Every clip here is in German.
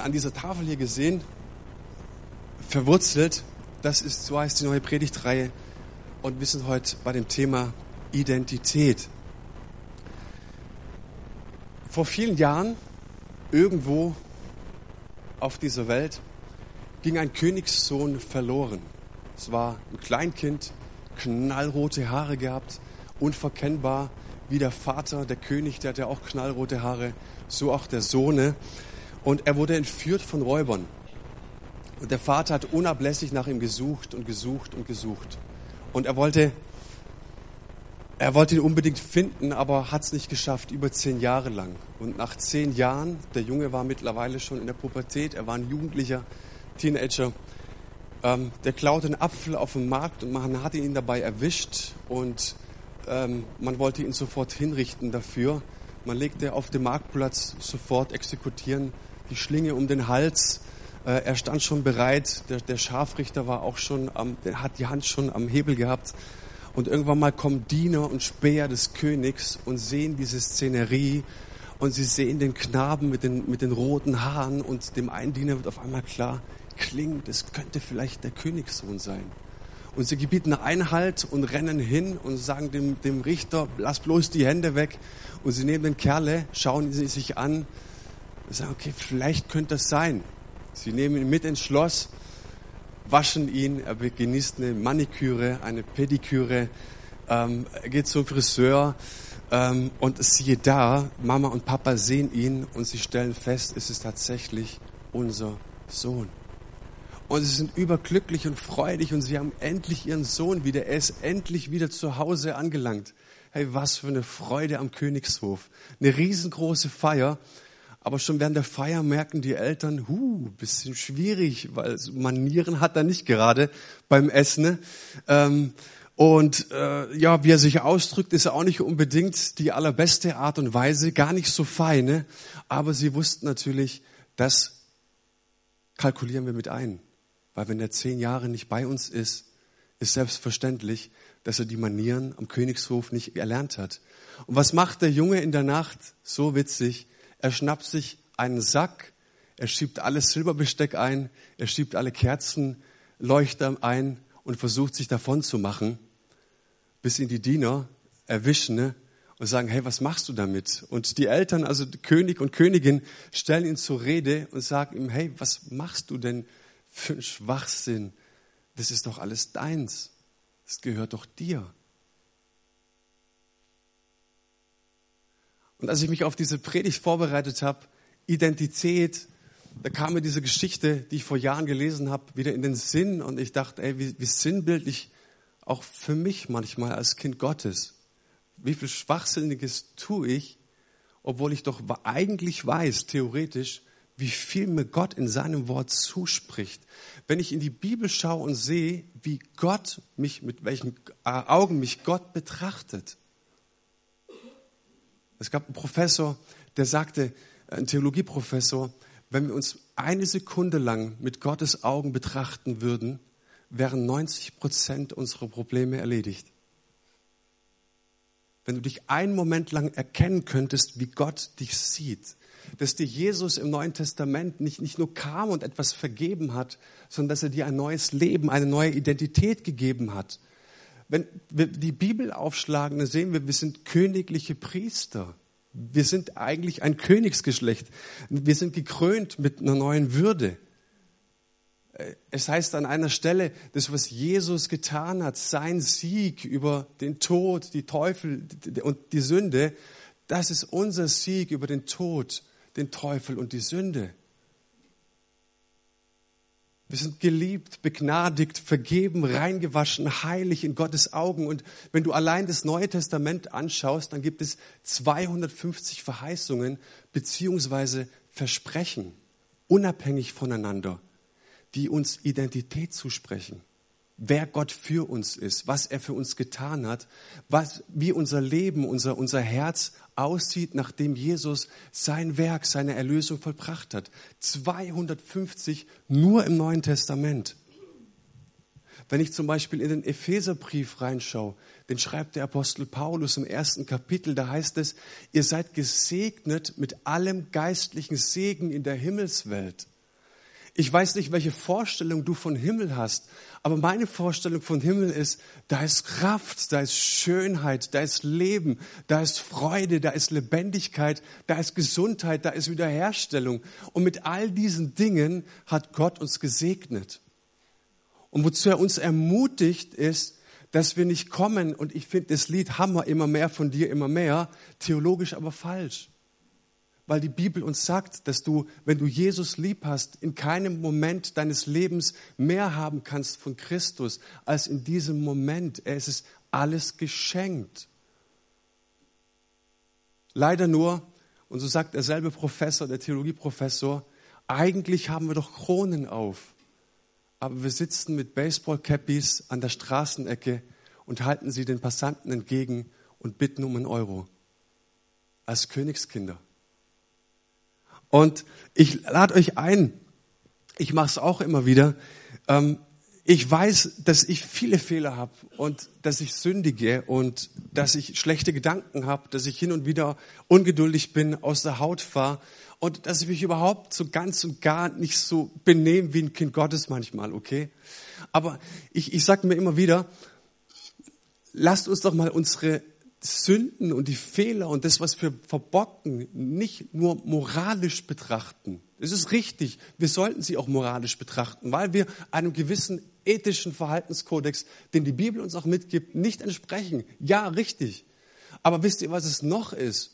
an dieser Tafel hier gesehen, verwurzelt. Das ist, so heißt die neue Predigtreihe. Und wir sind heute bei dem Thema Identität. Vor vielen Jahren, irgendwo auf dieser Welt, ging ein Königssohn verloren. Es war ein Kleinkind, knallrote Haare gehabt, unverkennbar wie der Vater, der König, der hatte auch knallrote Haare, so auch der Sohne. Und er wurde entführt von Räubern. Und der Vater hat unablässig nach ihm gesucht und gesucht und gesucht. Und er wollte, er wollte ihn unbedingt finden, aber hat es nicht geschafft, über zehn Jahre lang. Und nach zehn Jahren, der Junge war mittlerweile schon in der Pubertät, er war ein Jugendlicher, Teenager, ähm, der klaute einen Apfel auf dem Markt und man hatte ihn dabei erwischt und ähm, man wollte ihn sofort hinrichten dafür. Man legte auf dem Marktplatz sofort exekutieren die Schlinge um den Hals. Äh, er stand schon bereit. Der, der Scharfrichter war auch schon am, hat die Hand schon am Hebel gehabt. Und irgendwann mal kommen Diener und Späher des Königs und sehen diese Szenerie und sie sehen den Knaben mit den, mit den roten Haaren und dem einen Diener wird auf einmal klar, klingt, es könnte vielleicht der Königssohn sein. Und sie gebieten Einhalt und rennen hin und sagen dem, dem Richter, lass bloß die Hände weg. Und sie nehmen den Kerle, schauen sie sich an und sagen, okay, vielleicht könnte das sein. Sie nehmen ihn mit ins Schloss, waschen ihn, er genießt eine Maniküre, eine Pediküre, ähm, er geht zum Friseur ähm, und siehe da, Mama und Papa sehen ihn und sie stellen fest, es ist tatsächlich unser Sohn. Und sie sind überglücklich und freudig und sie haben endlich ihren Sohn wieder. Er ist endlich wieder zu Hause angelangt. Hey, was für eine Freude am Königshof. Eine riesengroße Feier. Aber schon während der Feier merken die Eltern, hu, bisschen schwierig, weil Manieren hat er nicht gerade beim Essen. Ne? Ähm, und äh, ja, wie er sich ausdrückt, ist auch nicht unbedingt die allerbeste Art und Weise, gar nicht so feine. Aber sie wussten natürlich, das kalkulieren wir mit ein. Weil wenn er zehn Jahre nicht bei uns ist, ist selbstverständlich, dass er die Manieren am Königshof nicht erlernt hat. Und was macht der Junge in der Nacht? So witzig. Er schnappt sich einen Sack, er schiebt alles Silberbesteck ein, er schiebt alle Kerzenleuchter ein und versucht sich davon zu machen, bis ihn die Diener erwischen ne, und sagen, hey, was machst du damit? Und die Eltern, also König und Königin, stellen ihn zur Rede und sagen ihm, hey, was machst du denn für einen Schwachsinn? Das ist doch alles deins. Das gehört doch dir. Und als ich mich auf diese Predigt vorbereitet habe, Identität, da kam mir diese Geschichte, die ich vor Jahren gelesen habe, wieder in den Sinn und ich dachte, ey, wie, wie sinnbildlich auch für mich manchmal als Kind Gottes. Wie viel Schwachsinniges tue ich, obwohl ich doch eigentlich weiß, theoretisch, wie viel mir Gott in seinem Wort zuspricht. Wenn ich in die Bibel schaue und sehe, wie Gott mich, mit welchen Augen mich Gott betrachtet, es gab einen Professor, der sagte, ein Theologieprofessor, wenn wir uns eine Sekunde lang mit Gottes Augen betrachten würden, wären 90 Prozent unserer Probleme erledigt. Wenn du dich einen Moment lang erkennen könntest, wie Gott dich sieht, dass dir Jesus im Neuen Testament nicht, nicht nur kam und etwas vergeben hat, sondern dass er dir ein neues Leben, eine neue Identität gegeben hat, wenn wir die Bibel aufschlagen, dann sehen wir, wir sind königliche Priester. Wir sind eigentlich ein Königsgeschlecht. Wir sind gekrönt mit einer neuen Würde. Es heißt an einer Stelle, das, was Jesus getan hat, sein Sieg über den Tod, die Teufel und die Sünde, das ist unser Sieg über den Tod, den Teufel und die Sünde. Wir sind geliebt, begnadigt, vergeben, reingewaschen, heilig in Gottes Augen. Und wenn du allein das Neue Testament anschaust, dann gibt es 250 Verheißungen beziehungsweise Versprechen, unabhängig voneinander, die uns Identität zusprechen wer Gott für uns ist, was er für uns getan hat, was, wie unser Leben, unser, unser Herz aussieht, nachdem Jesus sein Werk, seine Erlösung vollbracht hat. 250 nur im Neuen Testament. Wenn ich zum Beispiel in den Epheserbrief reinschaue, den schreibt der Apostel Paulus im ersten Kapitel, da heißt es, ihr seid gesegnet mit allem geistlichen Segen in der Himmelswelt. Ich weiß nicht, welche Vorstellung du von Himmel hast, aber meine Vorstellung von Himmel ist, da ist Kraft, da ist Schönheit, da ist Leben, da ist Freude, da ist Lebendigkeit, da ist Gesundheit, da ist Wiederherstellung. Und mit all diesen Dingen hat Gott uns gesegnet. Und wozu er uns ermutigt ist, dass wir nicht kommen, und ich finde das Lied Hammer immer mehr von dir, immer mehr, theologisch aber falsch weil die Bibel uns sagt, dass du, wenn du Jesus lieb hast, in keinem Moment deines Lebens mehr haben kannst von Christus als in diesem Moment. Es ist alles geschenkt. Leider nur, und so sagt derselbe Professor, der Theologieprofessor, eigentlich haben wir doch Kronen auf, aber wir sitzen mit Baseball-Cappies an der Straßenecke und halten sie den Passanten entgegen und bitten um einen Euro. Als Königskinder. Und ich lade euch ein, ich mache es auch immer wieder. Ähm, ich weiß, dass ich viele Fehler habe und dass ich sündige und dass ich schlechte Gedanken habe, dass ich hin und wieder ungeduldig bin, aus der Haut fahre und dass ich mich überhaupt so ganz und gar nicht so benehme wie ein Kind Gottes manchmal, okay? Aber ich, ich sage mir immer wieder, lasst uns doch mal unsere Sünden und die Fehler und das, was wir verbocken, nicht nur moralisch betrachten. Es ist richtig, wir sollten sie auch moralisch betrachten, weil wir einem gewissen ethischen Verhaltenskodex, den die Bibel uns auch mitgibt, nicht entsprechen. Ja, richtig. Aber wisst ihr, was es noch ist?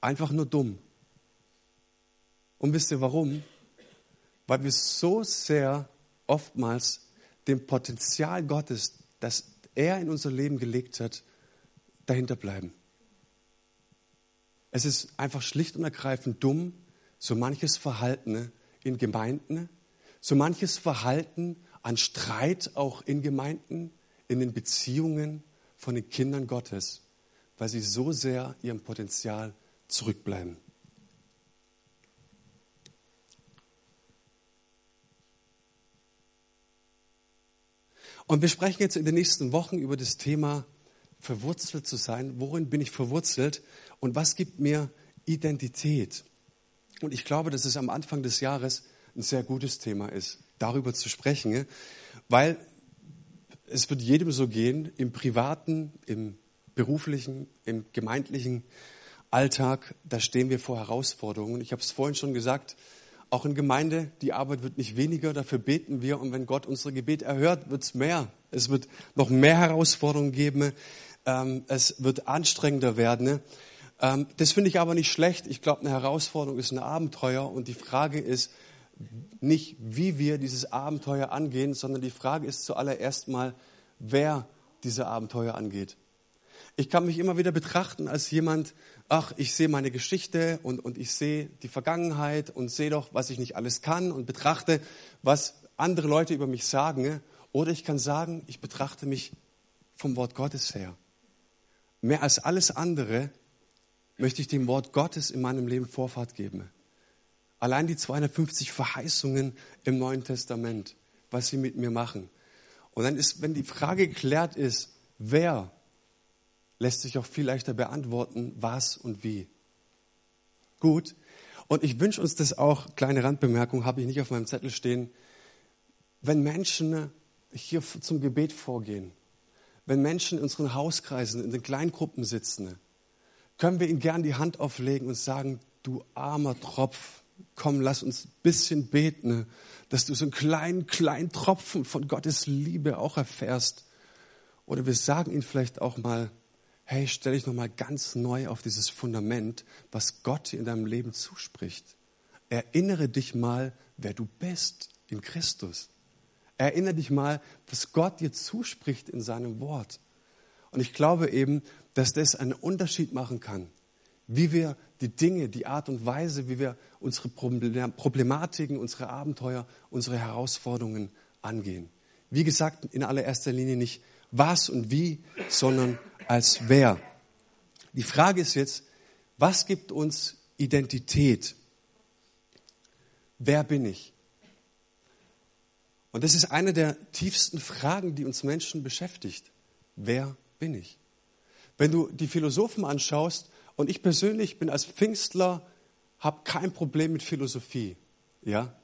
Einfach nur dumm. Und wisst ihr warum? Weil wir so sehr oftmals dem Potenzial Gottes, das er in unser Leben gelegt hat, dahinter bleiben. Es ist einfach schlicht und ergreifend dumm, so manches Verhalten in Gemeinden, so manches Verhalten an Streit auch in Gemeinden, in den Beziehungen von den Kindern Gottes, weil sie so sehr ihrem Potenzial zurückbleiben. Und wir sprechen jetzt in den nächsten Wochen über das Thema verwurzelt zu sein. Worin bin ich verwurzelt und was gibt mir Identität? Und ich glaube, dass es am Anfang des Jahres ein sehr gutes Thema ist, darüber zu sprechen, weil es wird jedem so gehen, im privaten, im beruflichen, im gemeindlichen Alltag, da stehen wir vor Herausforderungen. Ich habe es vorhin schon gesagt, auch in Gemeinde, die Arbeit wird nicht weniger, dafür beten wir und wenn Gott unsere Gebet erhört, wird es mehr. Es wird noch mehr Herausforderungen geben ähm, es wird anstrengender werden. Ne? Ähm, das finde ich aber nicht schlecht. Ich glaube, eine Herausforderung ist ein Abenteuer und die Frage ist nicht, wie wir dieses Abenteuer angehen, sondern die Frage ist zuallererst mal, wer diese Abenteuer angeht. Ich kann mich immer wieder betrachten als jemand, ach, ich sehe meine Geschichte und, und ich sehe die Vergangenheit und sehe doch, was ich nicht alles kann und betrachte, was andere Leute über mich sagen. Ne? Oder ich kann sagen, ich betrachte mich vom Wort Gottes her mehr als alles andere möchte ich dem Wort Gottes in meinem Leben Vorfahrt geben. Allein die 250 Verheißungen im Neuen Testament, was sie mit mir machen. Und dann ist, wenn die Frage geklärt ist, wer, lässt sich auch viel leichter beantworten, was und wie. Gut. Und ich wünsche uns das auch, kleine Randbemerkung, habe ich nicht auf meinem Zettel stehen, wenn Menschen hier zum Gebet vorgehen, wenn Menschen in unseren Hauskreisen, in den Kleingruppen sitzen, können wir ihnen gern die Hand auflegen und sagen, du armer Tropf, komm, lass uns ein bisschen beten, dass du so einen kleinen, kleinen Tropfen von Gottes Liebe auch erfährst. Oder wir sagen ihnen vielleicht auch mal, hey, stell dich nochmal ganz neu auf dieses Fundament, was Gott dir in deinem Leben zuspricht. Erinnere dich mal, wer du bist in Christus. Erinnere dich mal, was Gott dir zuspricht in seinem Wort. Und ich glaube eben, dass das einen Unterschied machen kann, wie wir die Dinge, die Art und Weise, wie wir unsere Problematiken, unsere Abenteuer, unsere Herausforderungen angehen. Wie gesagt, in allererster Linie nicht was und wie, sondern als wer. Die Frage ist jetzt, was gibt uns Identität? Wer bin ich? Und das ist eine der tiefsten Fragen, die uns Menschen beschäftigt. Wer bin ich? Wenn du die Philosophen anschaust, und ich persönlich bin als Pfingstler, habe kein Problem mit Philosophie. Ja?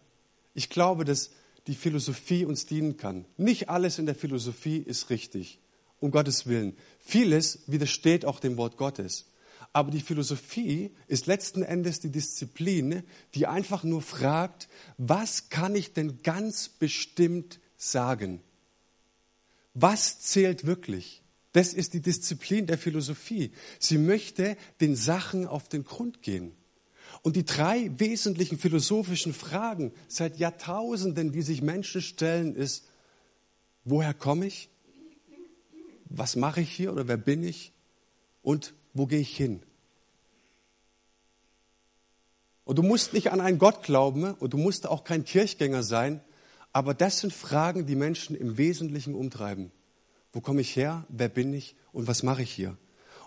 Ich glaube, dass die Philosophie uns dienen kann. Nicht alles in der Philosophie ist richtig, um Gottes Willen. Vieles widersteht auch dem Wort Gottes. Aber die Philosophie ist letzten Endes die Disziplin, die einfach nur fragt, was kann ich denn ganz bestimmt sagen? Was zählt wirklich? Das ist die Disziplin der Philosophie. Sie möchte den Sachen auf den Grund gehen. Und die drei wesentlichen philosophischen Fragen seit Jahrtausenden, die sich Menschen stellen, ist, woher komme ich? Was mache ich hier oder wer bin ich? Und wo gehe ich hin? Und du musst nicht an einen Gott glauben und du musst auch kein Kirchgänger sein, aber das sind Fragen, die Menschen im Wesentlichen umtreiben. Wo komme ich her? Wer bin ich? Und was mache ich hier?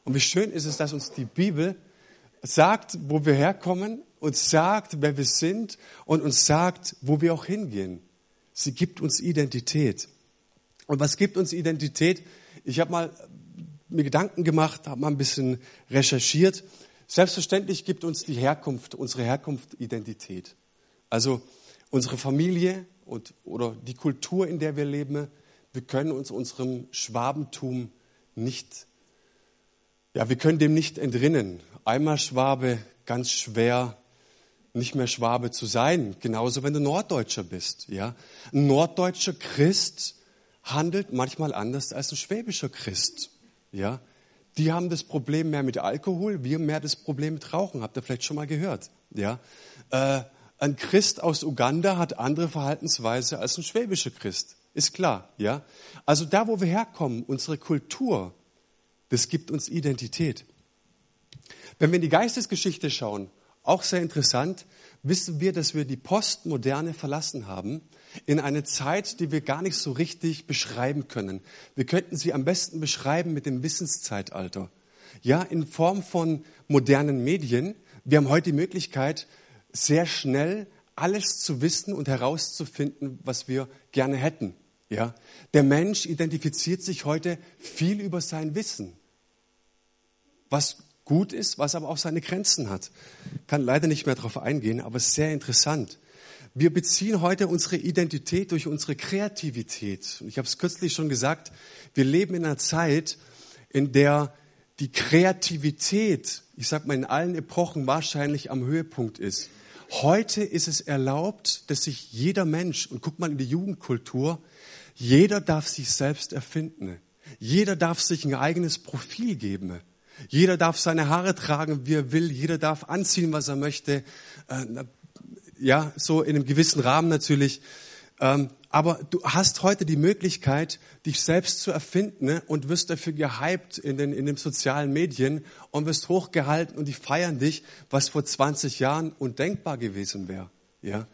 Und wie schön ist es, dass uns die Bibel sagt, wo wir herkommen, uns sagt, wer wir sind und uns sagt, wo wir auch hingehen. Sie gibt uns Identität. Und was gibt uns Identität? Ich habe mal mir Gedanken gemacht, habe mal ein bisschen recherchiert. Selbstverständlich gibt uns die Herkunft, unsere Herkunft Identität. Also unsere Familie und, oder die Kultur, in der wir leben, wir können uns unserem Schwabentum nicht, ja, wir können dem nicht entrinnen. Einmal Schwabe, ganz schwer, nicht mehr Schwabe zu sein. Genauso, wenn du Norddeutscher bist, ja. Ein norddeutscher Christ handelt manchmal anders als ein schwäbischer Christ, ja. Die haben das Problem mehr mit Alkohol, wir mehr das Problem mit Rauchen. Habt ihr vielleicht schon mal gehört, ja. Äh, ein Christ aus Uganda hat andere Verhaltensweise als ein schwäbischer Christ. Ist klar, ja? Also da, wo wir herkommen, unsere Kultur, das gibt uns Identität. Wenn wir in die Geistesgeschichte schauen, auch sehr interessant, wissen wir, dass wir die Postmoderne verlassen haben in eine Zeit, die wir gar nicht so richtig beschreiben können. Wir könnten sie am besten beschreiben mit dem Wissenszeitalter. Ja, in Form von modernen Medien. Wir haben heute die Möglichkeit, sehr schnell alles zu wissen und herauszufinden, was wir gerne hätten. Ja, der Mensch identifiziert sich heute viel über sein Wissen, was gut ist, was aber auch seine Grenzen hat. Kann leider nicht mehr darauf eingehen, aber sehr interessant. Wir beziehen heute unsere Identität durch unsere Kreativität. Und ich habe es kürzlich schon gesagt, wir leben in einer Zeit, in der die Kreativität, ich sage mal in allen Epochen wahrscheinlich am Höhepunkt ist. Heute ist es erlaubt, dass sich jeder Mensch, und guck mal in die Jugendkultur, jeder darf sich selbst erfinden. Jeder darf sich ein eigenes Profil geben. Jeder darf seine Haare tragen, wie er will. Jeder darf anziehen, was er möchte. Äh, ja, so in einem gewissen Rahmen natürlich. Ähm, aber du hast heute die Möglichkeit, dich selbst zu erfinden ne, und wirst dafür gehypt in den, in den sozialen Medien und wirst hochgehalten und die feiern dich, was vor 20 Jahren undenkbar gewesen wäre. Ja?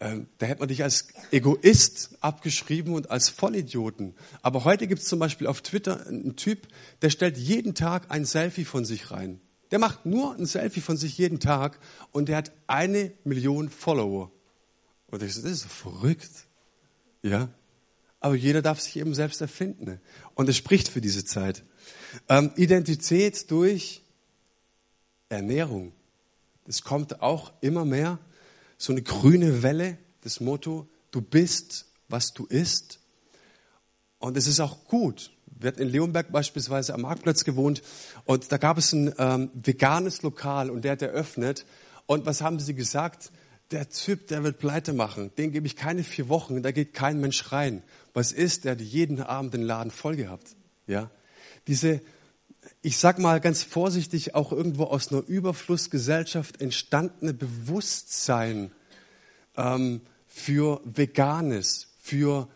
Ähm, da hätte man dich als Egoist abgeschrieben und als Vollidioten. Aber heute gibt es zum Beispiel auf Twitter einen Typ, der stellt jeden Tag ein Selfie von sich rein. Der macht nur ein Selfie von sich jeden Tag und der hat eine Million Follower. Und ich so, das ist so verrückt. Ja? Aber jeder darf sich eben selbst erfinden. Und es spricht für diese Zeit. Ähm, Identität durch Ernährung. Das kommt auch immer mehr so eine grüne Welle, das Motto, du bist, was du isst. Und es ist auch gut. Wir hatten in Leonberg beispielsweise am Marktplatz gewohnt und da gab es ein ähm, veganes Lokal und der hat eröffnet. Und was haben sie gesagt? Der Typ, der wird pleite machen. Den gebe ich keine vier Wochen, da geht kein Mensch rein. Was ist? Der hat jeden Abend den Laden voll gehabt. Ja? Diese, ich sag mal ganz vorsichtig, auch irgendwo aus einer Überflussgesellschaft entstandene Bewusstsein ähm, für Veganes, für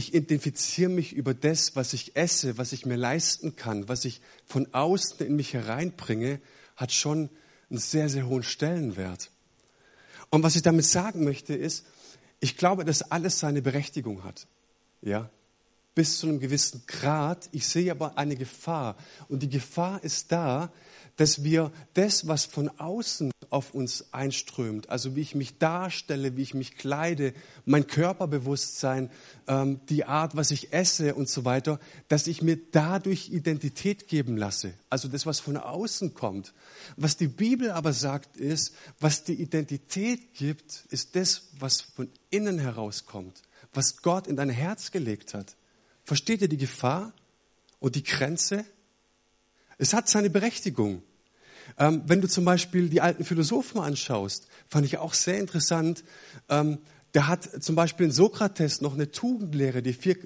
ich identifiziere mich über das, was ich esse, was ich mir leisten kann, was ich von außen in mich hereinbringe, hat schon einen sehr, sehr hohen Stellenwert. Und was ich damit sagen möchte, ist, ich glaube, dass alles seine Berechtigung hat. Ja? bis zu einem gewissen Grad. Ich sehe aber eine Gefahr. Und die Gefahr ist da, dass wir das, was von außen auf uns einströmt, also wie ich mich darstelle, wie ich mich kleide, mein Körperbewusstsein, ähm, die Art, was ich esse und so weiter, dass ich mir dadurch Identität geben lasse. Also das, was von außen kommt. Was die Bibel aber sagt, ist, was die Identität gibt, ist das, was von innen herauskommt, was Gott in dein Herz gelegt hat. Versteht ihr die Gefahr und die Grenze? Es hat seine Berechtigung. Ähm, wenn du zum Beispiel die alten Philosophen anschaust, fand ich auch sehr interessant. Ähm, der hat zum Beispiel in Sokrates noch eine Tugendlehre, die vier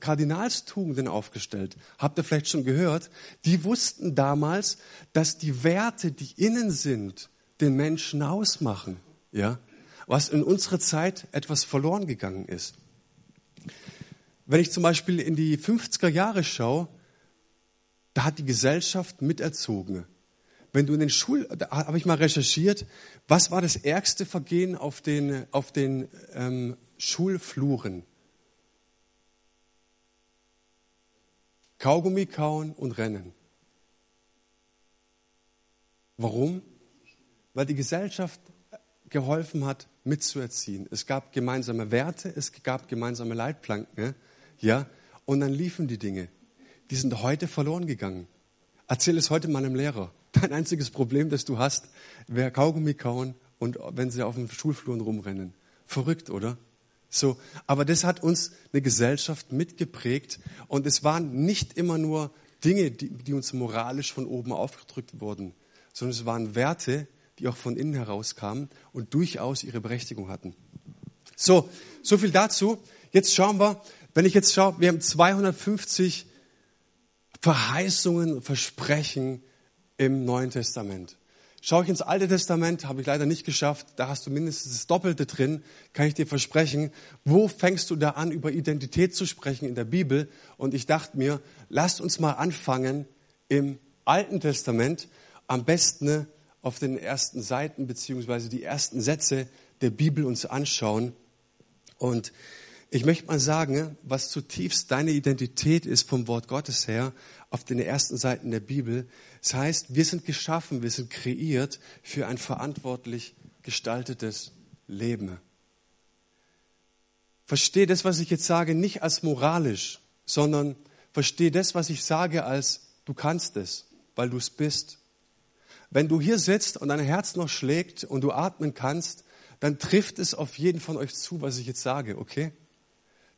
Kardinalstugenden aufgestellt. Habt ihr vielleicht schon gehört? Die wussten damals, dass die Werte, die innen sind, den Menschen ausmachen. Ja? Was in unserer Zeit etwas verloren gegangen ist. Wenn ich zum Beispiel in die 50er Jahre schaue, da hat die Gesellschaft miterzogen wenn du in den Schul, habe ich mal recherchiert, was war das ärgste Vergehen auf den, auf den ähm, Schulfluren? Kaugummi kauen und rennen. Warum? Weil die Gesellschaft geholfen hat, mitzuerziehen. Es gab gemeinsame Werte, es gab gemeinsame Leitplanken, ja, und dann liefen die Dinge. Die sind heute verloren gegangen. Erzähl es heute meinem Lehrer. Dein einziges Problem, das du hast, wäre Kaugummi kauen und wenn sie auf dem Schulfluren rumrennen. Verrückt, oder? So, aber das hat uns eine Gesellschaft mitgeprägt und es waren nicht immer nur Dinge, die, die uns moralisch von oben aufgedrückt wurden, sondern es waren Werte, die auch von innen herauskamen und durchaus ihre Berechtigung hatten. So, so viel dazu. Jetzt schauen wir, wenn ich jetzt schaue, wir haben 250 Verheißungen, Versprechen im Neuen Testament. Schaue ich ins Alte Testament, habe ich leider nicht geschafft, da hast du mindestens das Doppelte drin, kann ich dir versprechen. Wo fängst du da an, über Identität zu sprechen in der Bibel? Und ich dachte mir, lasst uns mal anfangen im Alten Testament, am besten auf den ersten Seiten beziehungsweise die ersten Sätze der Bibel uns anschauen. Und ich möchte mal sagen, was zutiefst deine Identität ist vom Wort Gottes her, auf den ersten Seiten der Bibel. Das heißt, wir sind geschaffen, wir sind kreiert für ein verantwortlich gestaltetes Leben. Verstehe das, was ich jetzt sage, nicht als moralisch, sondern verstehe das, was ich sage, als du kannst es, weil du es bist. Wenn du hier sitzt und dein Herz noch schlägt und du atmen kannst, dann trifft es auf jeden von euch zu, was ich jetzt sage, okay?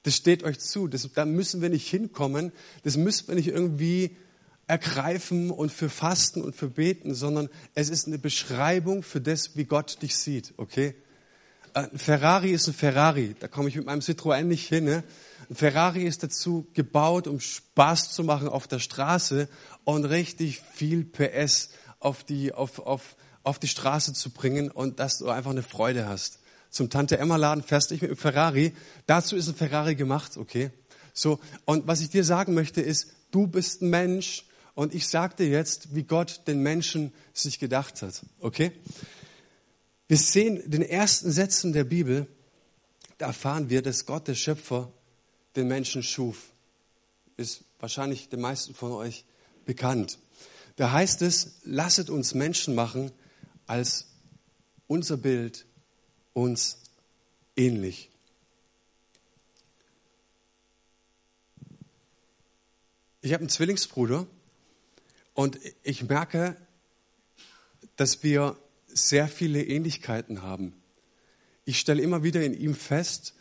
Das steht euch zu. Das, da müssen wir nicht hinkommen. Das müssen wir nicht irgendwie ergreifen und für Fasten und für Beten, sondern es ist eine Beschreibung für das, wie Gott dich sieht. Okay? Ein Ferrari ist ein Ferrari. Da komme ich mit meinem Citroën nicht hin. Ne? Ein Ferrari ist dazu gebaut, um Spaß zu machen auf der Straße und richtig viel PS auf die, auf, auf, auf die Straße zu bringen und dass du einfach eine Freude hast zum Tante Emma Laden fährst nicht mit dem Ferrari. Dazu ist ein Ferrari gemacht, okay? So. Und was ich dir sagen möchte ist, du bist ein Mensch und ich sag dir jetzt, wie Gott den Menschen sich gedacht hat, okay? Wir sehen den ersten Sätzen der Bibel, da erfahren wir, dass Gott, der Schöpfer, den Menschen schuf. Ist wahrscheinlich den meisten von euch bekannt. Da heißt es, lasset uns Menschen machen als unser Bild uns ähnlich. Ich habe einen Zwillingsbruder und ich merke, dass wir sehr viele Ähnlichkeiten haben. Ich stelle immer wieder in ihm fest,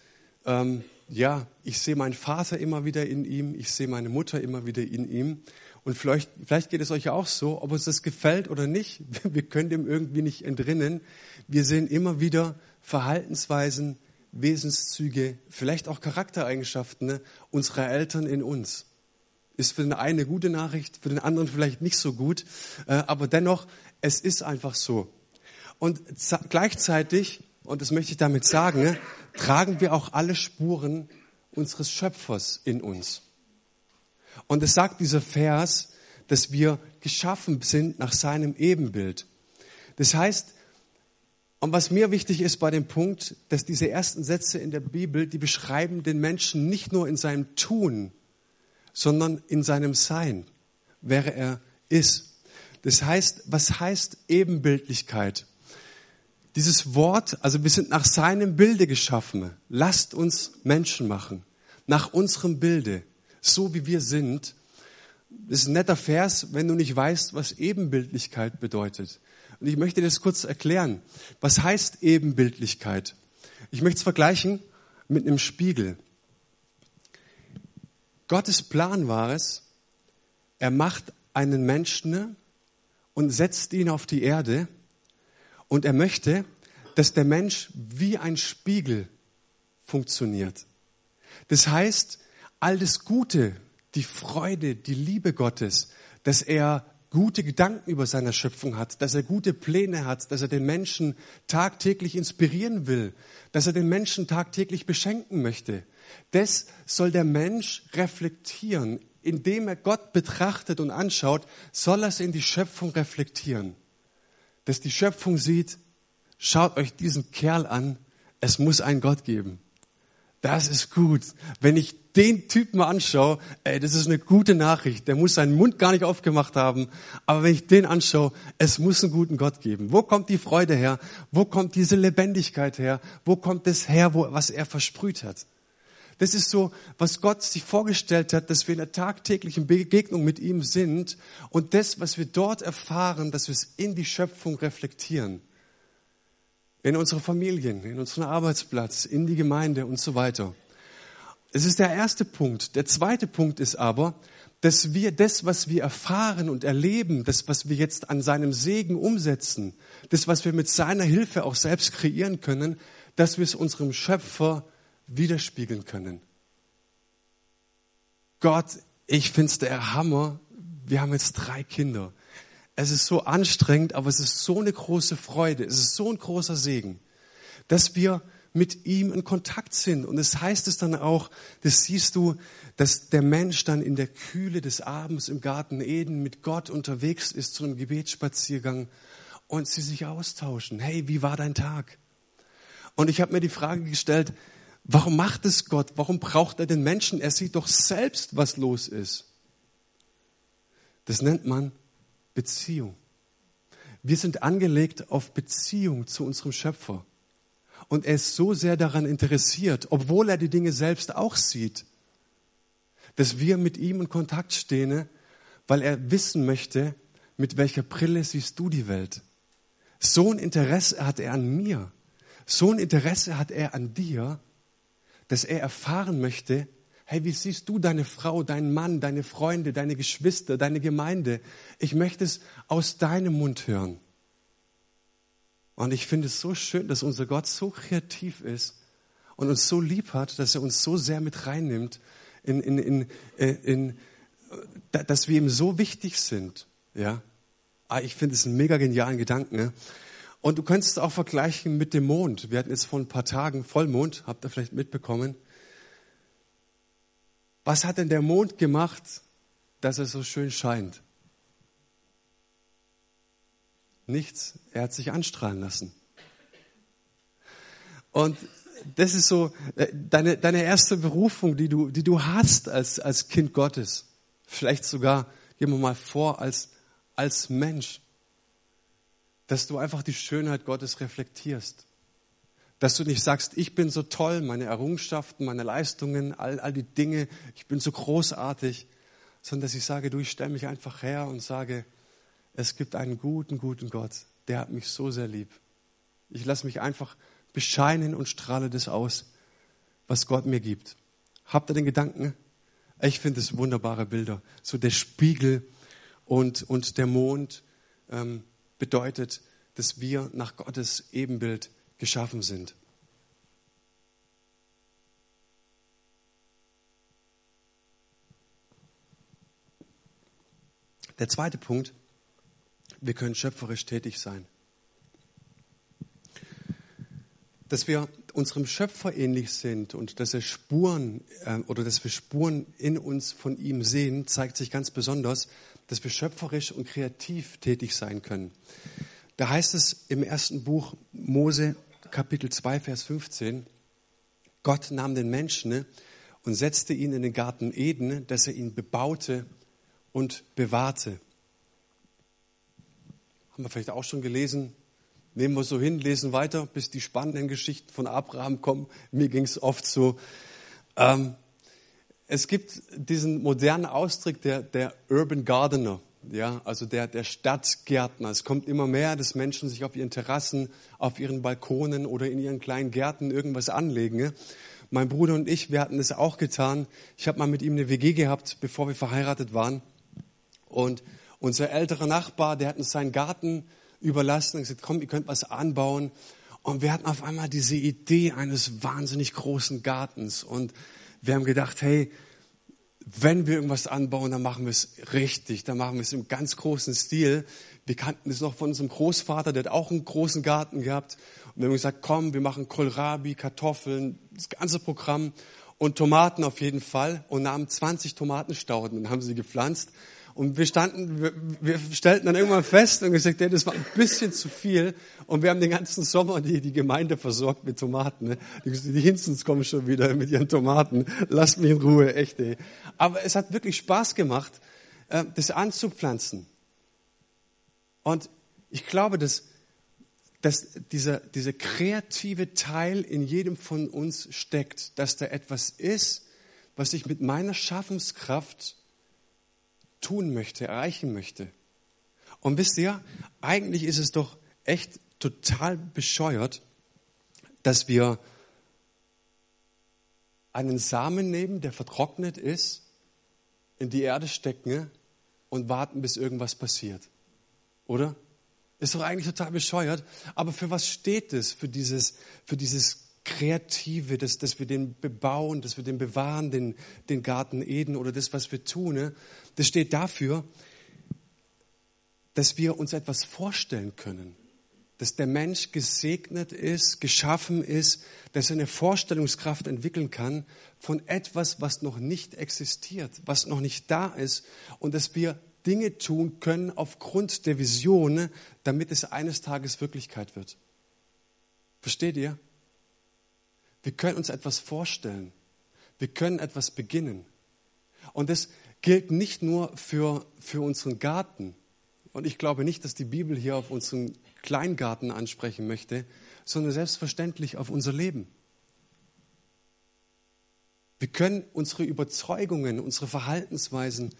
ähm, ja, ich sehe meinen Vater immer wieder in ihm, ich sehe meine Mutter immer wieder in ihm. Und vielleicht, vielleicht geht es euch auch so, ob uns das gefällt oder nicht, wir können dem irgendwie nicht entrinnen. Wir sehen immer wieder Verhaltensweisen, Wesenszüge, vielleicht auch Charaktereigenschaften ne, unserer Eltern in uns. Ist für den einen eine gute Nachricht, für den anderen vielleicht nicht so gut, äh, aber dennoch, es ist einfach so. Und gleichzeitig, und das möchte ich damit sagen, ne, tragen wir auch alle Spuren unseres Schöpfers in uns. Und es sagt dieser Vers, dass wir geschaffen sind nach seinem Ebenbild. Das heißt, und was mir wichtig ist bei dem Punkt, dass diese ersten Sätze in der Bibel, die beschreiben den Menschen nicht nur in seinem Tun, sondern in seinem Sein, wer er ist. Das heißt, was heißt Ebenbildlichkeit? Dieses Wort, also wir sind nach seinem Bilde geschaffen. Lasst uns Menschen machen. Nach unserem Bilde. So wie wir sind. Das ist ein netter Vers, wenn du nicht weißt, was Ebenbildlichkeit bedeutet. Und ich möchte das kurz erklären. Was heißt Ebenbildlichkeit? Ich möchte es vergleichen mit einem Spiegel. Gottes Plan war es, er macht einen Menschen und setzt ihn auf die Erde und er möchte, dass der Mensch wie ein Spiegel funktioniert. Das heißt, all das Gute, die Freude, die Liebe Gottes, dass er gute Gedanken über seine Schöpfung hat, dass er gute Pläne hat, dass er den Menschen tagtäglich inspirieren will, dass er den Menschen tagtäglich beschenken möchte. Das soll der Mensch reflektieren. Indem er Gott betrachtet und anschaut, soll er es in die Schöpfung reflektieren. Dass die Schöpfung sieht, schaut euch diesen Kerl an, es muss einen Gott geben. Das ist gut. Wenn ich den Typen anschaue, ey, das ist eine gute Nachricht. Der muss seinen Mund gar nicht aufgemacht haben. Aber wenn ich den anschaue, es muss einen guten Gott geben. Wo kommt die Freude her? Wo kommt diese Lebendigkeit her? Wo kommt das her, wo, was er versprüht hat? Das ist so, was Gott sich vorgestellt hat, dass wir in der tagtäglichen Begegnung mit ihm sind und das, was wir dort erfahren, dass wir es in die Schöpfung reflektieren in unsere Familien, in unseren Arbeitsplatz, in die Gemeinde und so weiter. Es ist der erste Punkt. Der zweite Punkt ist aber, dass wir das, was wir erfahren und erleben, das, was wir jetzt an seinem Segen umsetzen, das, was wir mit seiner Hilfe auch selbst kreieren können, dass wir es unserem Schöpfer widerspiegeln können. Gott, ich finde es der Hammer. Wir haben jetzt drei Kinder. Es ist so anstrengend, aber es ist so eine große Freude, es ist so ein großer Segen, dass wir mit ihm in Kontakt sind. Und es das heißt es dann auch, das siehst du, dass der Mensch dann in der Kühle des Abends im Garten Eden mit Gott unterwegs ist zu einem Gebetsspaziergang und sie sich austauschen. Hey, wie war dein Tag? Und ich habe mir die Frage gestellt, warum macht es Gott? Warum braucht er den Menschen? Er sieht doch selbst, was los ist. Das nennt man Beziehung. Wir sind angelegt auf Beziehung zu unserem Schöpfer. Und er ist so sehr daran interessiert, obwohl er die Dinge selbst auch sieht, dass wir mit ihm in Kontakt stehen, weil er wissen möchte, mit welcher Brille siehst du die Welt. So ein Interesse hat er an mir. So ein Interesse hat er an dir, dass er erfahren möchte, hey, wie siehst du deine Frau, deinen Mann, deine Freunde, deine Geschwister, deine Gemeinde? Ich möchte es aus deinem Mund hören. Und ich finde es so schön, dass unser Gott so kreativ ist und uns so lieb hat, dass er uns so sehr mit reinnimmt, in, in, in, äh, in, dass wir ihm so wichtig sind. Ja, ah, ich finde es einen mega genialen Gedanken. Ne? Und du könntest es auch vergleichen mit dem Mond. Wir hatten jetzt vor ein paar Tagen Vollmond, habt ihr vielleicht mitbekommen. Was hat denn der Mond gemacht, dass er so schön scheint? Nichts. Er hat sich anstrahlen lassen. Und das ist so äh, deine, deine erste Berufung, die du, die du hast als, als Kind Gottes. Vielleicht sogar, gehen wir mal vor, als, als Mensch. Dass du einfach die Schönheit Gottes reflektierst. Dass du nicht sagst, ich bin so toll, meine Errungenschaften, meine Leistungen, all, all die Dinge, ich bin so großartig, sondern dass ich sage, du, ich stelle mich einfach her und sage, es gibt einen guten, guten Gott, der hat mich so sehr lieb. Ich lasse mich einfach bescheinen und strahle das aus, was Gott mir gibt. Habt ihr den Gedanken? Ich finde es wunderbare Bilder. So der Spiegel und, und der Mond ähm, bedeutet, dass wir nach Gottes Ebenbild geschaffen sind. Der zweite Punkt, wir können schöpferisch tätig sein. Dass wir unserem Schöpfer ähnlich sind und dass er Spuren äh, oder dass wir Spuren in uns von ihm sehen, zeigt sich ganz besonders, dass wir schöpferisch und kreativ tätig sein können. Da heißt es im ersten Buch Mose Kapitel 2, Vers 15, Gott nahm den Menschen ne, und setzte ihn in den Garten Eden, dass er ihn bebaute und bewahrte. Haben wir vielleicht auch schon gelesen. Nehmen wir so hin, lesen weiter, bis die spannenden Geschichten von Abraham kommen. Mir ging es oft so. Ähm, es gibt diesen modernen Ausdruck der, der Urban Gardener, ja, also der, der Stadtgärtner. Es kommt immer mehr, dass Menschen sich auf ihren Terrassen, auf ihren Balkonen oder in ihren kleinen Gärten irgendwas anlegen. Mein Bruder und ich, wir hatten das auch getan. Ich habe mal mit ihm eine WG gehabt, bevor wir verheiratet waren. Und unser älterer Nachbar, der hat uns seinen Garten überlassen und gesagt, komm, ihr könnt was anbauen. Und wir hatten auf einmal diese Idee eines wahnsinnig großen Gartens. Und wir haben gedacht, hey, wenn wir irgendwas anbauen, dann machen wir es richtig, dann machen wir es im ganz großen Stil. Wir kannten es noch von unserem Großvater, der hat auch einen großen Garten gehabt. Und wir haben gesagt, komm, wir machen Kohlrabi, Kartoffeln, das ganze Programm und Tomaten auf jeden Fall und nahmen 20 Tomatenstauden und haben sie gepflanzt. Und wir standen, wir, wir stellten dann irgendwann fest und gesagt, ja, das war ein bisschen zu viel. Und wir haben den ganzen Sommer die, die Gemeinde versorgt mit Tomaten. Ne? Die, die Hinzens kommen schon wieder mit ihren Tomaten. Lasst mich in Ruhe, echt. Ey. Aber es hat wirklich Spaß gemacht, äh, das anzupflanzen. Und ich glaube, dass, dass dieser, dieser kreative Teil in jedem von uns steckt, dass da etwas ist, was ich mit meiner Schaffenskraft tun möchte, erreichen möchte. Und wisst ihr, eigentlich ist es doch echt total bescheuert, dass wir einen Samen nehmen, der vertrocknet ist, in die Erde stecken und warten, bis irgendwas passiert. Oder? Ist doch eigentlich total bescheuert. Aber für was steht es? Für dieses, für dieses Kreative, dass, dass wir den bebauen, dass wir den bewahren, den, den Garten Eden oder das, was wir tun. Ne? Das steht dafür, dass wir uns etwas vorstellen können. Dass der Mensch gesegnet ist, geschaffen ist, dass er eine Vorstellungskraft entwickeln kann von etwas, was noch nicht existiert, was noch nicht da ist und dass wir Dinge tun können aufgrund der Vision, damit es eines Tages Wirklichkeit wird. Versteht ihr? Wir können uns etwas vorstellen. Wir können etwas beginnen. Und das gilt nicht nur für, für unseren Garten. Und ich glaube nicht, dass die Bibel hier auf unseren Kleingarten ansprechen möchte, sondern selbstverständlich auf unser Leben. Wir können unsere Überzeugungen, unsere Verhaltensweisen,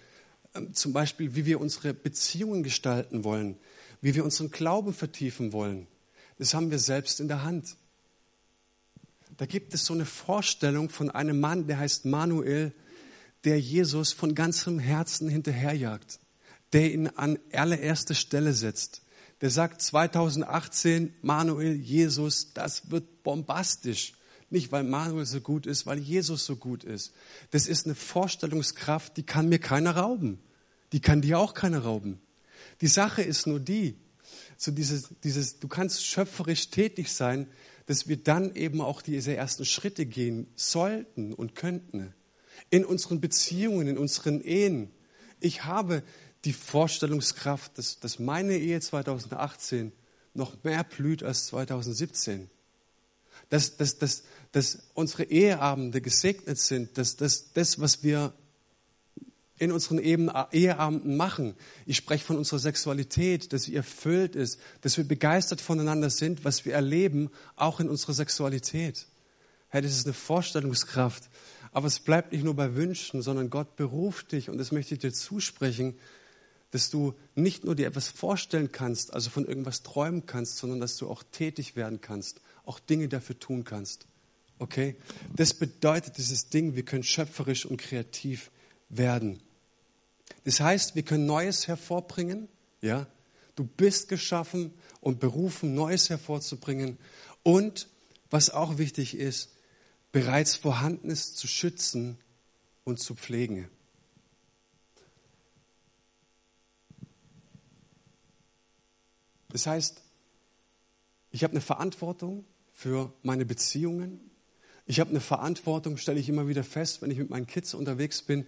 ähm, zum Beispiel wie wir unsere Beziehungen gestalten wollen, wie wir unseren Glauben vertiefen wollen, das haben wir selbst in der Hand da gibt es so eine Vorstellung von einem Mann, der heißt Manuel, der Jesus von ganzem Herzen hinterherjagt, der ihn an allererste Stelle setzt. Der sagt 2018, Manuel, Jesus, das wird bombastisch. Nicht, weil Manuel so gut ist, weil Jesus so gut ist. Das ist eine Vorstellungskraft, die kann mir keiner rauben. Die kann dir auch keiner rauben. Die Sache ist nur die, so dieses, dieses, du kannst schöpferisch tätig sein, dass wir dann eben auch diese ersten Schritte gehen sollten und könnten. In unseren Beziehungen, in unseren Ehen. Ich habe die Vorstellungskraft, dass, dass meine Ehe 2018 noch mehr blüht als 2017. Dass, dass, dass, dass unsere Eheabende gesegnet sind, dass, dass das, was wir in unseren Eheabenden machen. Ich spreche von unserer Sexualität, dass sie erfüllt ist, dass wir begeistert voneinander sind, was wir erleben, auch in unserer Sexualität. Hey, das ist eine Vorstellungskraft. Aber es bleibt nicht nur bei Wünschen, sondern Gott beruft dich und das möchte ich dir zusprechen, dass du nicht nur dir etwas vorstellen kannst, also von irgendwas träumen kannst, sondern dass du auch tätig werden kannst, auch Dinge dafür tun kannst. Okay? Das bedeutet dieses Ding, wir können schöpferisch und kreativ werden. Das heißt, wir können Neues hervorbringen. Ja, du bist geschaffen und berufen, Neues hervorzubringen. Und was auch wichtig ist, bereits Vorhandenes zu schützen und zu pflegen. Das heißt, ich habe eine Verantwortung für meine Beziehungen. Ich habe eine Verantwortung, stelle ich immer wieder fest, wenn ich mit meinen Kids unterwegs bin,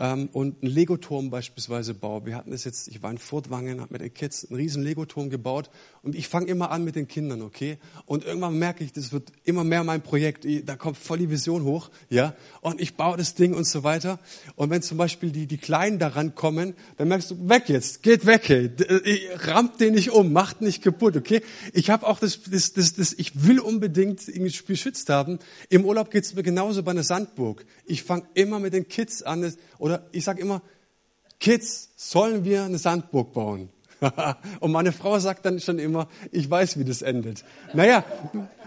ähm, und einen Legoturm beispielsweise baue. Wir hatten das jetzt, ich war in Furtwangen, habe mit den Kids einen riesen Legoturm gebaut und ich fange immer an mit den Kindern, okay? Und irgendwann merke ich, das wird immer mehr mein Projekt, da kommt voll die Vision hoch, ja? Und ich baue das Ding und so weiter. Und wenn zum Beispiel die, die Kleinen daran kommen, dann merkst du, weg jetzt, geht weg, hey. rammt den nicht um, macht nicht kaputt, okay? Ich habe auch das, das, das, das, ich will unbedingt irgendwie beschützt haben. Im Urlaub geht's mir genauso bei einer Sandburg. Ich fange immer mit den Kids an, oder ich sage immer, Kids, sollen wir eine Sandburg bauen? und meine Frau sagt dann schon immer, ich weiß, wie das endet. Naja,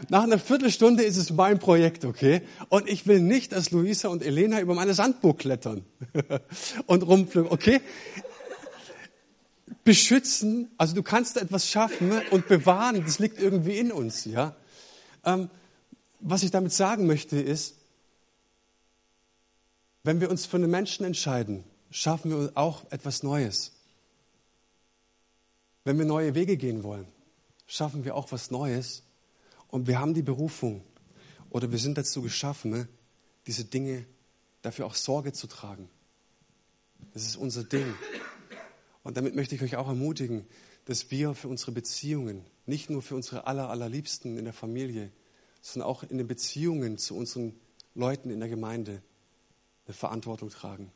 nach einer Viertelstunde ist es mein Projekt, okay? Und ich will nicht, dass Luisa und Elena über meine Sandburg klettern und rumfliegen, okay? Beschützen, also du kannst etwas schaffen und bewahren, das liegt irgendwie in uns, ja? Ähm, was ich damit sagen möchte ist, wenn wir uns für einen Menschen entscheiden, schaffen wir auch etwas Neues. Wenn wir neue Wege gehen wollen, schaffen wir auch was Neues. Und wir haben die Berufung oder wir sind dazu geschaffen, ne, diese Dinge dafür auch Sorge zu tragen. Das ist unser Ding. Und damit möchte ich euch auch ermutigen, dass wir für unsere Beziehungen, nicht nur für unsere aller, allerliebsten in der Familie, sondern auch in den Beziehungen zu unseren Leuten in der Gemeinde eine Verantwortung tragen.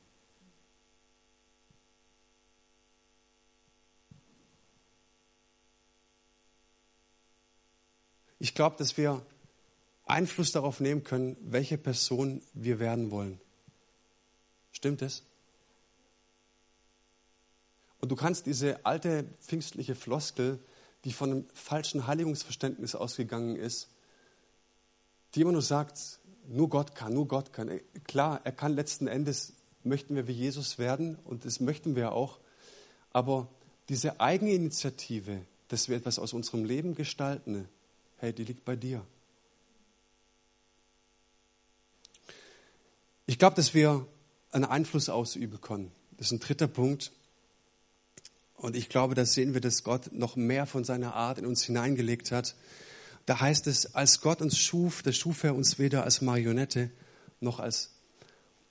Ich glaube, dass wir Einfluss darauf nehmen können, welche Person wir werden wollen. Stimmt es? Und du kannst diese alte pfingstliche Floskel, die von einem falschen Heiligungsverständnis ausgegangen ist, die immer nur sagt, nur Gott kann, nur Gott kann. Klar, er kann letzten Endes, möchten wir wie Jesus werden und das möchten wir auch, aber diese Eigeninitiative, dass wir etwas aus unserem Leben gestalten, hey, die liegt bei dir. Ich glaube, dass wir einen Einfluss ausüben können. Das ist ein dritter Punkt. Und ich glaube, da sehen wir, dass Gott noch mehr von seiner Art in uns hineingelegt hat. Da heißt es, als Gott uns schuf, da schuf er uns weder als Marionette noch als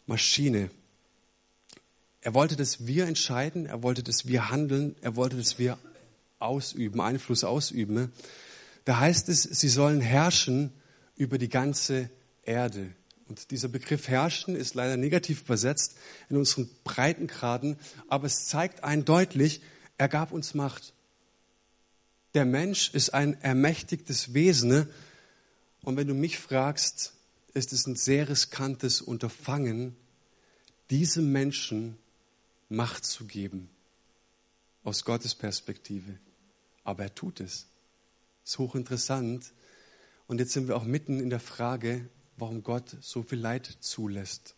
Maschine. Er wollte, dass wir entscheiden, er wollte, dass wir handeln, er wollte, dass wir ausüben, Einfluss ausüben. Da heißt es, sie sollen herrschen über die ganze Erde. Und dieser Begriff herrschen ist leider negativ übersetzt in unseren Breitengraden, aber es zeigt eindeutig, er gab uns Macht. Der Mensch ist ein ermächtigtes Wesen. Und wenn du mich fragst, ist es ein sehr riskantes Unterfangen, diesem Menschen Macht zu geben. Aus Gottes Perspektive. Aber er tut es. Ist hochinteressant. Und jetzt sind wir auch mitten in der Frage, warum Gott so viel Leid zulässt.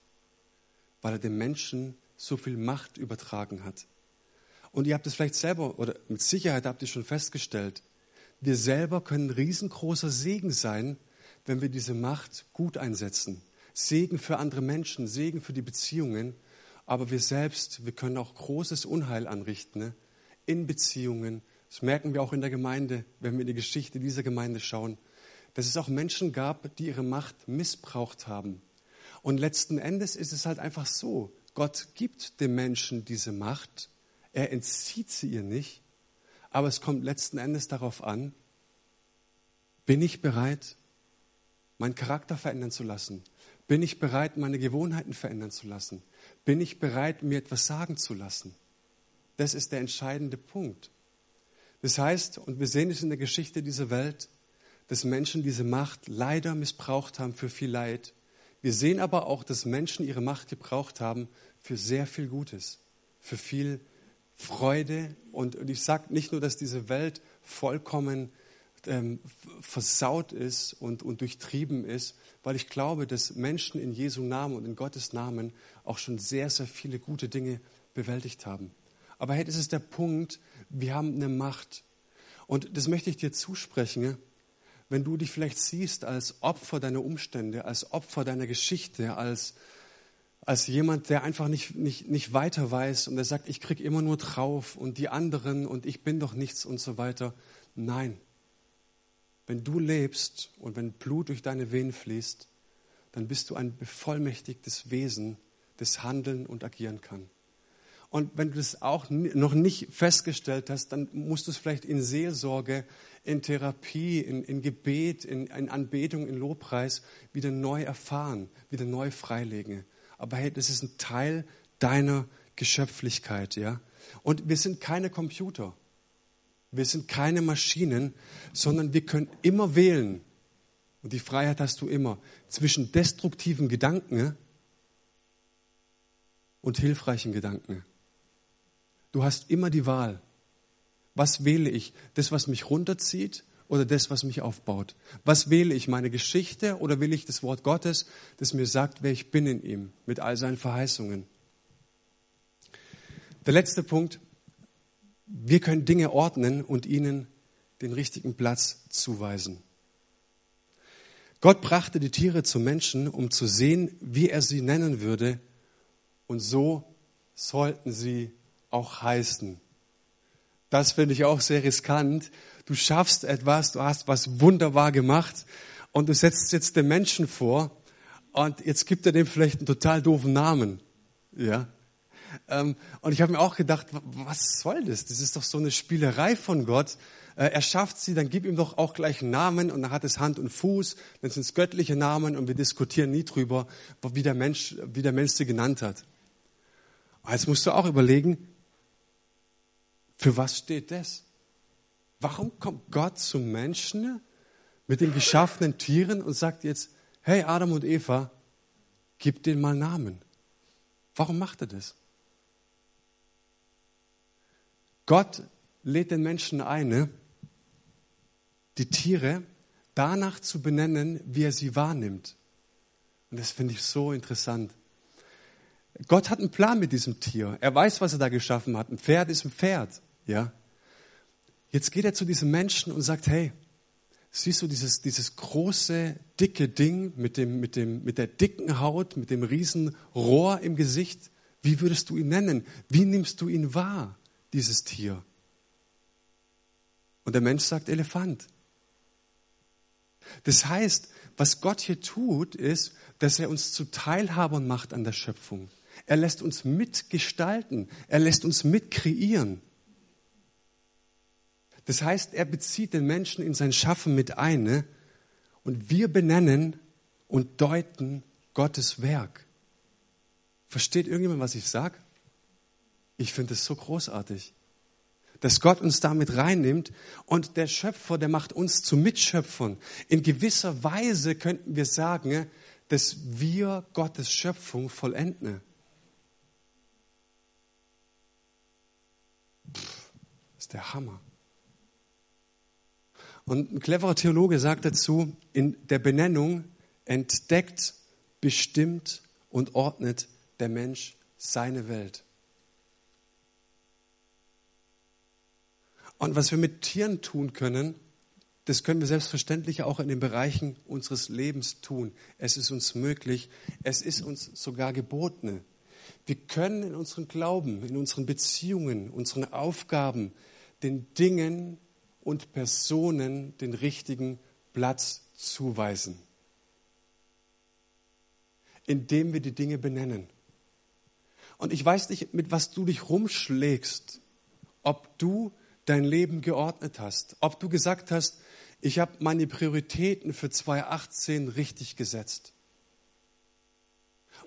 Weil er dem Menschen so viel Macht übertragen hat. Und ihr habt es vielleicht selber oder mit Sicherheit habt ihr schon festgestellt, wir selber können riesengroßer Segen sein, wenn wir diese Macht gut einsetzen. Segen für andere Menschen, Segen für die Beziehungen. Aber wir selbst, wir können auch großes Unheil anrichten ne? in Beziehungen. Das merken wir auch in der Gemeinde, wenn wir in die Geschichte dieser Gemeinde schauen, dass es auch Menschen gab, die ihre Macht missbraucht haben. Und letzten Endes ist es halt einfach so, Gott gibt dem Menschen diese Macht er entzieht sie ihr nicht, aber es kommt letzten Endes darauf an, bin ich bereit, meinen Charakter verändern zu lassen? Bin ich bereit, meine Gewohnheiten verändern zu lassen? Bin ich bereit, mir etwas sagen zu lassen? Das ist der entscheidende Punkt. Das heißt, und wir sehen es in der Geschichte dieser Welt, dass Menschen diese Macht leider missbraucht haben für viel Leid. Wir sehen aber auch, dass Menschen ihre Macht gebraucht haben für sehr viel Gutes, für viel Freude. Und, und ich sage nicht nur, dass diese Welt vollkommen ähm, versaut ist und, und durchtrieben ist, weil ich glaube, dass Menschen in Jesu Namen und in Gottes Namen auch schon sehr, sehr viele gute Dinge bewältigt haben. Aber hey, das ist der Punkt, wir haben eine Macht. Und das möchte ich dir zusprechen, wenn du dich vielleicht siehst als Opfer deiner Umstände, als Opfer deiner Geschichte, als als jemand, der einfach nicht, nicht, nicht weiter weiß und der sagt, ich kriege immer nur drauf und die anderen und ich bin doch nichts und so weiter. Nein. Wenn du lebst und wenn Blut durch deine Venen fließt, dann bist du ein bevollmächtigtes Wesen, das handeln und agieren kann. Und wenn du das auch noch nicht festgestellt hast, dann musst du es vielleicht in Seelsorge, in Therapie, in, in Gebet, in, in Anbetung, in Lobpreis wieder neu erfahren, wieder neu freilegen. Aber hey, das ist ein Teil deiner Geschöpflichkeit, ja. Und wir sind keine Computer. Wir sind keine Maschinen, sondern wir können immer wählen. Und die Freiheit hast du immer zwischen destruktiven Gedanken und hilfreichen Gedanken. Du hast immer die Wahl. Was wähle ich? Das, was mich runterzieht oder das, was mich aufbaut? Was wähle ich? Meine Geschichte oder will ich das Wort Gottes, das mir sagt, wer ich bin in ihm, mit all seinen Verheißungen? Der letzte Punkt. Wir können Dinge ordnen und ihnen den richtigen Platz zuweisen. Gott brachte die Tiere zu Menschen, um zu sehen, wie er sie nennen würde, und so sollten sie auch heißen. Das finde ich auch sehr riskant. Du schaffst etwas, du hast was wunderbar gemacht und du setzt jetzt den Menschen vor und jetzt gibt er dem vielleicht einen total doofen Namen. Ja. Ähm, und ich habe mir auch gedacht, was soll das? Das ist doch so eine Spielerei von Gott. Äh, er schafft sie, dann gib ihm doch auch gleich einen Namen und dann hat es Hand und Fuß, dann sind es göttliche Namen und wir diskutieren nie drüber, wie der Mensch, wie der Mensch sie genannt hat. Jetzt musst du auch überlegen, für was steht das? Warum kommt Gott zum Menschen mit den geschaffenen Tieren und sagt jetzt, hey Adam und Eva, gib denen mal Namen? Warum macht er das? Gott lädt den Menschen ein, die Tiere danach zu benennen, wie er sie wahrnimmt. Und das finde ich so interessant. Gott hat einen Plan mit diesem Tier. Er weiß, was er da geschaffen hat. Ein Pferd ist ein Pferd. Ja? Jetzt geht er zu diesem Menschen und sagt, hey, siehst du dieses, dieses große, dicke Ding mit, dem, mit, dem, mit der dicken Haut, mit dem riesen Rohr im Gesicht? Wie würdest du ihn nennen? Wie nimmst du ihn wahr, dieses Tier? Und der Mensch sagt Elefant. Das heißt, was Gott hier tut, ist, dass er uns zu Teilhabern macht an der Schöpfung. Er lässt uns mitgestalten. Er lässt uns mitkreieren. Das heißt, er bezieht den Menschen in sein Schaffen mit ein. Ne? Und wir benennen und deuten Gottes Werk. Versteht irgendjemand, was ich sage? Ich finde es so großartig, dass Gott uns damit reinnimmt und der Schöpfer, der macht uns zu Mitschöpfern. In gewisser Weise könnten wir sagen, dass wir Gottes Schöpfung vollenden. Pff, ist der Hammer. Und ein cleverer Theologe sagt dazu, in der Benennung entdeckt, bestimmt und ordnet der Mensch seine Welt. Und was wir mit Tieren tun können, das können wir selbstverständlich auch in den Bereichen unseres Lebens tun. Es ist uns möglich, es ist uns sogar geboten. Wir können in unserem Glauben, in unseren Beziehungen, unseren Aufgaben, den Dingen und Personen den richtigen Platz zuweisen, indem wir die Dinge benennen. Und ich weiß nicht, mit was du dich rumschlägst, ob du dein Leben geordnet hast, ob du gesagt hast, ich habe meine Prioritäten für 2018 richtig gesetzt.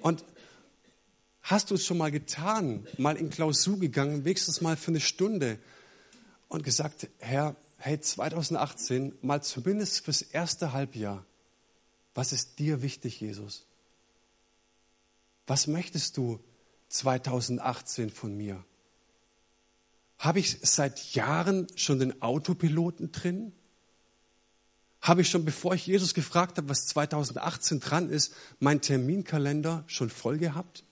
Und hast du es schon mal getan, mal in Klausur gegangen, wenigstens mal für eine Stunde und gesagt, Herr, hey, 2018, mal zumindest fürs erste Halbjahr, was ist dir wichtig, Jesus? Was möchtest du 2018 von mir? Habe ich seit Jahren schon den Autopiloten drin? Habe ich schon, bevor ich Jesus gefragt habe, was 2018 dran ist, meinen Terminkalender schon voll gehabt?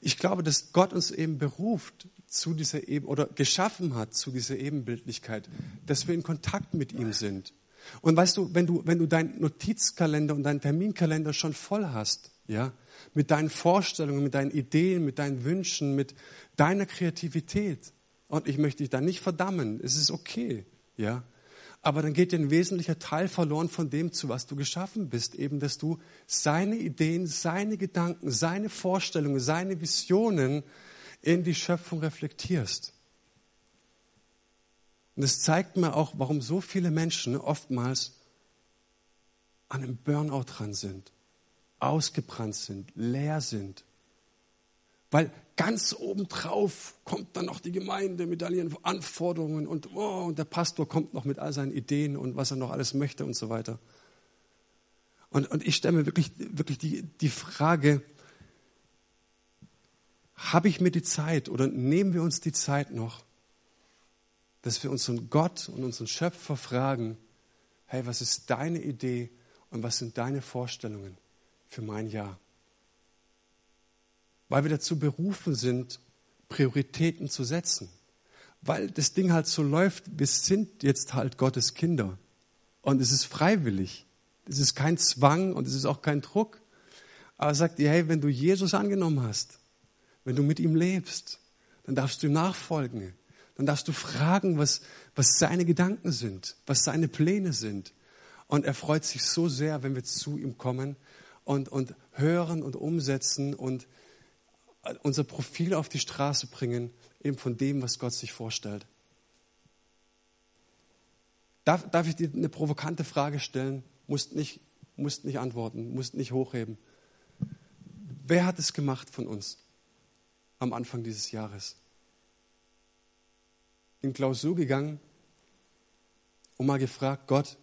Ich glaube, dass Gott uns eben beruft, zu dieser eben oder geschaffen hat zu dieser Ebenbildlichkeit, dass wir in Kontakt mit ihm sind. Und weißt du, wenn du, wenn du deinen Notizkalender und deinen Terminkalender schon voll hast, ja, mit deinen Vorstellungen, mit deinen Ideen, mit deinen Wünschen, mit deiner Kreativität, und ich möchte dich da nicht verdammen, es ist okay, ja, Aber dann geht dir ein wesentlicher Teil verloren von dem, zu was du geschaffen bist. Eben, dass du seine Ideen, seine Gedanken, seine Vorstellungen, seine Visionen in die Schöpfung reflektierst. Und es zeigt mir auch, warum so viele Menschen oftmals an einem Burnout dran sind, ausgebrannt sind, leer sind. Weil ganz obendrauf kommt dann noch die Gemeinde mit all ihren Anforderungen und, oh, und der Pastor kommt noch mit all seinen Ideen und was er noch alles möchte und so weiter. Und, und ich stelle mir wirklich, wirklich die, die Frage, habe ich mir die Zeit oder nehmen wir uns die Zeit noch, dass wir unseren Gott und unseren Schöpfer fragen, hey, was ist deine Idee und was sind deine Vorstellungen für mein Jahr? Weil wir dazu berufen sind, Prioritäten zu setzen. Weil das Ding halt so läuft, wir sind jetzt halt Gottes Kinder. Und es ist freiwillig. Es ist kein Zwang und es ist auch kein Druck. Aber sagt ihr, hey, wenn du Jesus angenommen hast, wenn du mit ihm lebst, dann darfst du ihm nachfolgen. Dann darfst du fragen, was, was seine Gedanken sind, was seine Pläne sind. Und er freut sich so sehr, wenn wir zu ihm kommen und, und hören und umsetzen und unser Profil auf die Straße bringen, eben von dem, was Gott sich vorstellt. Darf, darf ich dir eine provokante Frage stellen? Musst nicht, musst nicht antworten, musst nicht hochheben. Wer hat es gemacht von uns am Anfang dieses Jahres? in Klausur gegangen und mal gefragt, Gott,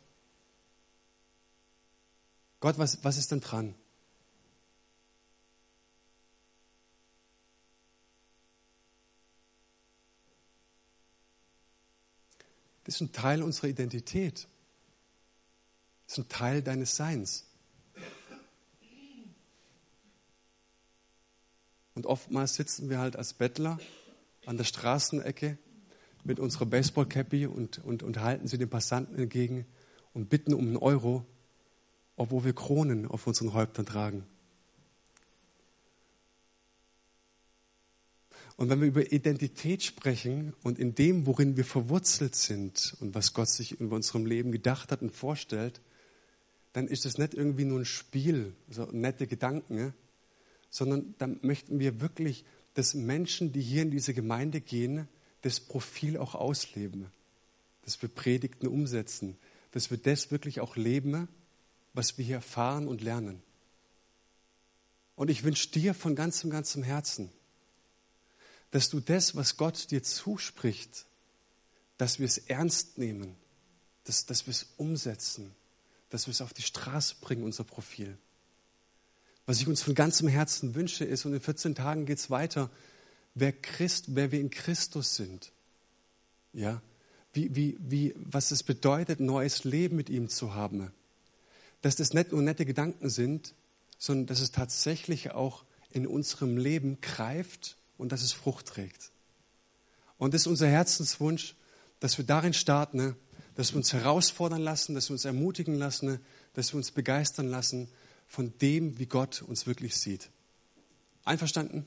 Gott, was, was ist denn dran? Das ist ein Teil unserer Identität. Das ist ein Teil deines Seins. Und oftmals sitzen wir halt als Bettler an der Straßenecke mit unserer Baseball-Cappy und, und, und halten sie den Passanten entgegen und bitten um einen Euro, obwohl wir Kronen auf unseren Häuptern tragen. Und wenn wir über Identität sprechen und in dem, worin wir verwurzelt sind und was Gott sich in unserem Leben gedacht hat und vorstellt, dann ist es nicht irgendwie nur ein Spiel, so nette Gedanken, sondern dann möchten wir wirklich, dass Menschen, die hier in diese Gemeinde gehen, das Profil auch ausleben, dass wir Predigten umsetzen, dass wir das wirklich auch leben, was wir hier erfahren und lernen. Und ich wünsche dir von ganzem, ganzem Herzen, dass du das, was Gott dir zuspricht, dass wir es ernst nehmen, dass, dass wir es umsetzen, dass wir es auf die Straße bringen, unser Profil. Was ich uns von ganzem Herzen wünsche, ist, und in 14 Tagen geht es weiter, wer, Christ, wer wir in Christus sind. Ja, wie, wie, wie, was es bedeutet, neues Leben mit ihm zu haben. Dass das nicht nur nette Gedanken sind, sondern dass es tatsächlich auch in unserem Leben greift und dass es Frucht trägt. Und das ist unser Herzenswunsch, dass wir darin starten, dass wir uns herausfordern lassen, dass wir uns ermutigen lassen, dass wir uns begeistern lassen von dem, wie Gott uns wirklich sieht. Einverstanden?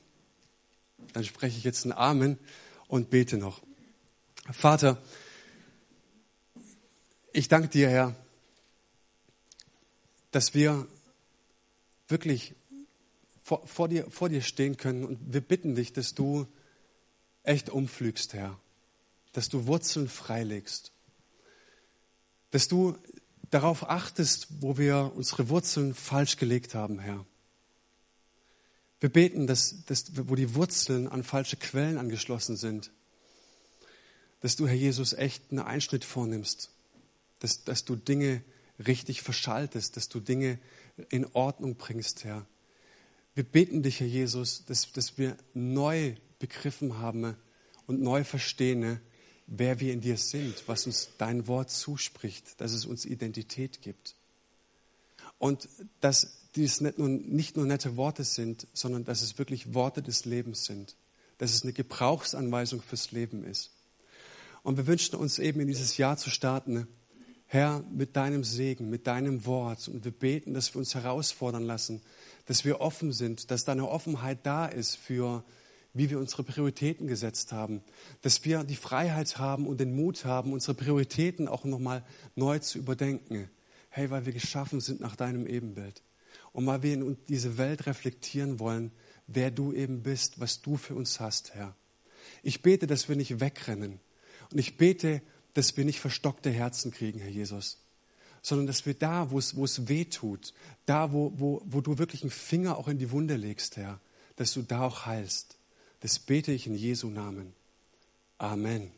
Dann spreche ich jetzt ein Amen und bete noch. Vater, ich danke dir, Herr, dass wir wirklich vor, vor, dir, vor dir stehen können und wir bitten dich, dass du echt umflügst, Herr, dass du Wurzeln freilegst, dass du darauf achtest, wo wir unsere Wurzeln falsch gelegt haben, Herr. Wir beten, dass, dass, wo die Wurzeln an falsche Quellen angeschlossen sind, dass du, Herr Jesus, echt einen Einschnitt vornimmst, dass, dass du Dinge richtig verschaltest, dass du Dinge in Ordnung bringst, Herr. Wir beten dich, Herr Jesus, dass, dass wir neu begriffen haben und neu verstehen, wer wir in dir sind, was uns dein Wort zuspricht, dass es uns Identität gibt. Und dass die es nicht nur, nicht nur nette Worte sind, sondern dass es wirklich Worte des Lebens sind, dass es eine Gebrauchsanweisung fürs Leben ist. Und wir wünschen uns eben in dieses Jahr zu starten, Herr, mit deinem Segen, mit deinem Wort. Und wir beten, dass wir uns herausfordern lassen, dass wir offen sind, dass deine Offenheit da ist für wie wir unsere Prioritäten gesetzt haben, dass wir die Freiheit haben und den Mut haben, unsere Prioritäten auch nochmal neu zu überdenken. Hey, weil wir geschaffen sind nach deinem Ebenbild und weil wir in diese Welt reflektieren wollen, wer du eben bist, was du für uns hast, Herr. Ich bete, dass wir nicht wegrennen und ich bete, dass wir nicht verstockte Herzen kriegen, Herr Jesus, sondern dass wir da, wo es, wo es weh tut, da, wo, wo, wo du wirklich einen Finger auch in die Wunde legst, Herr, dass du da auch heilst. Das bete ich in Jesu Namen. Amen.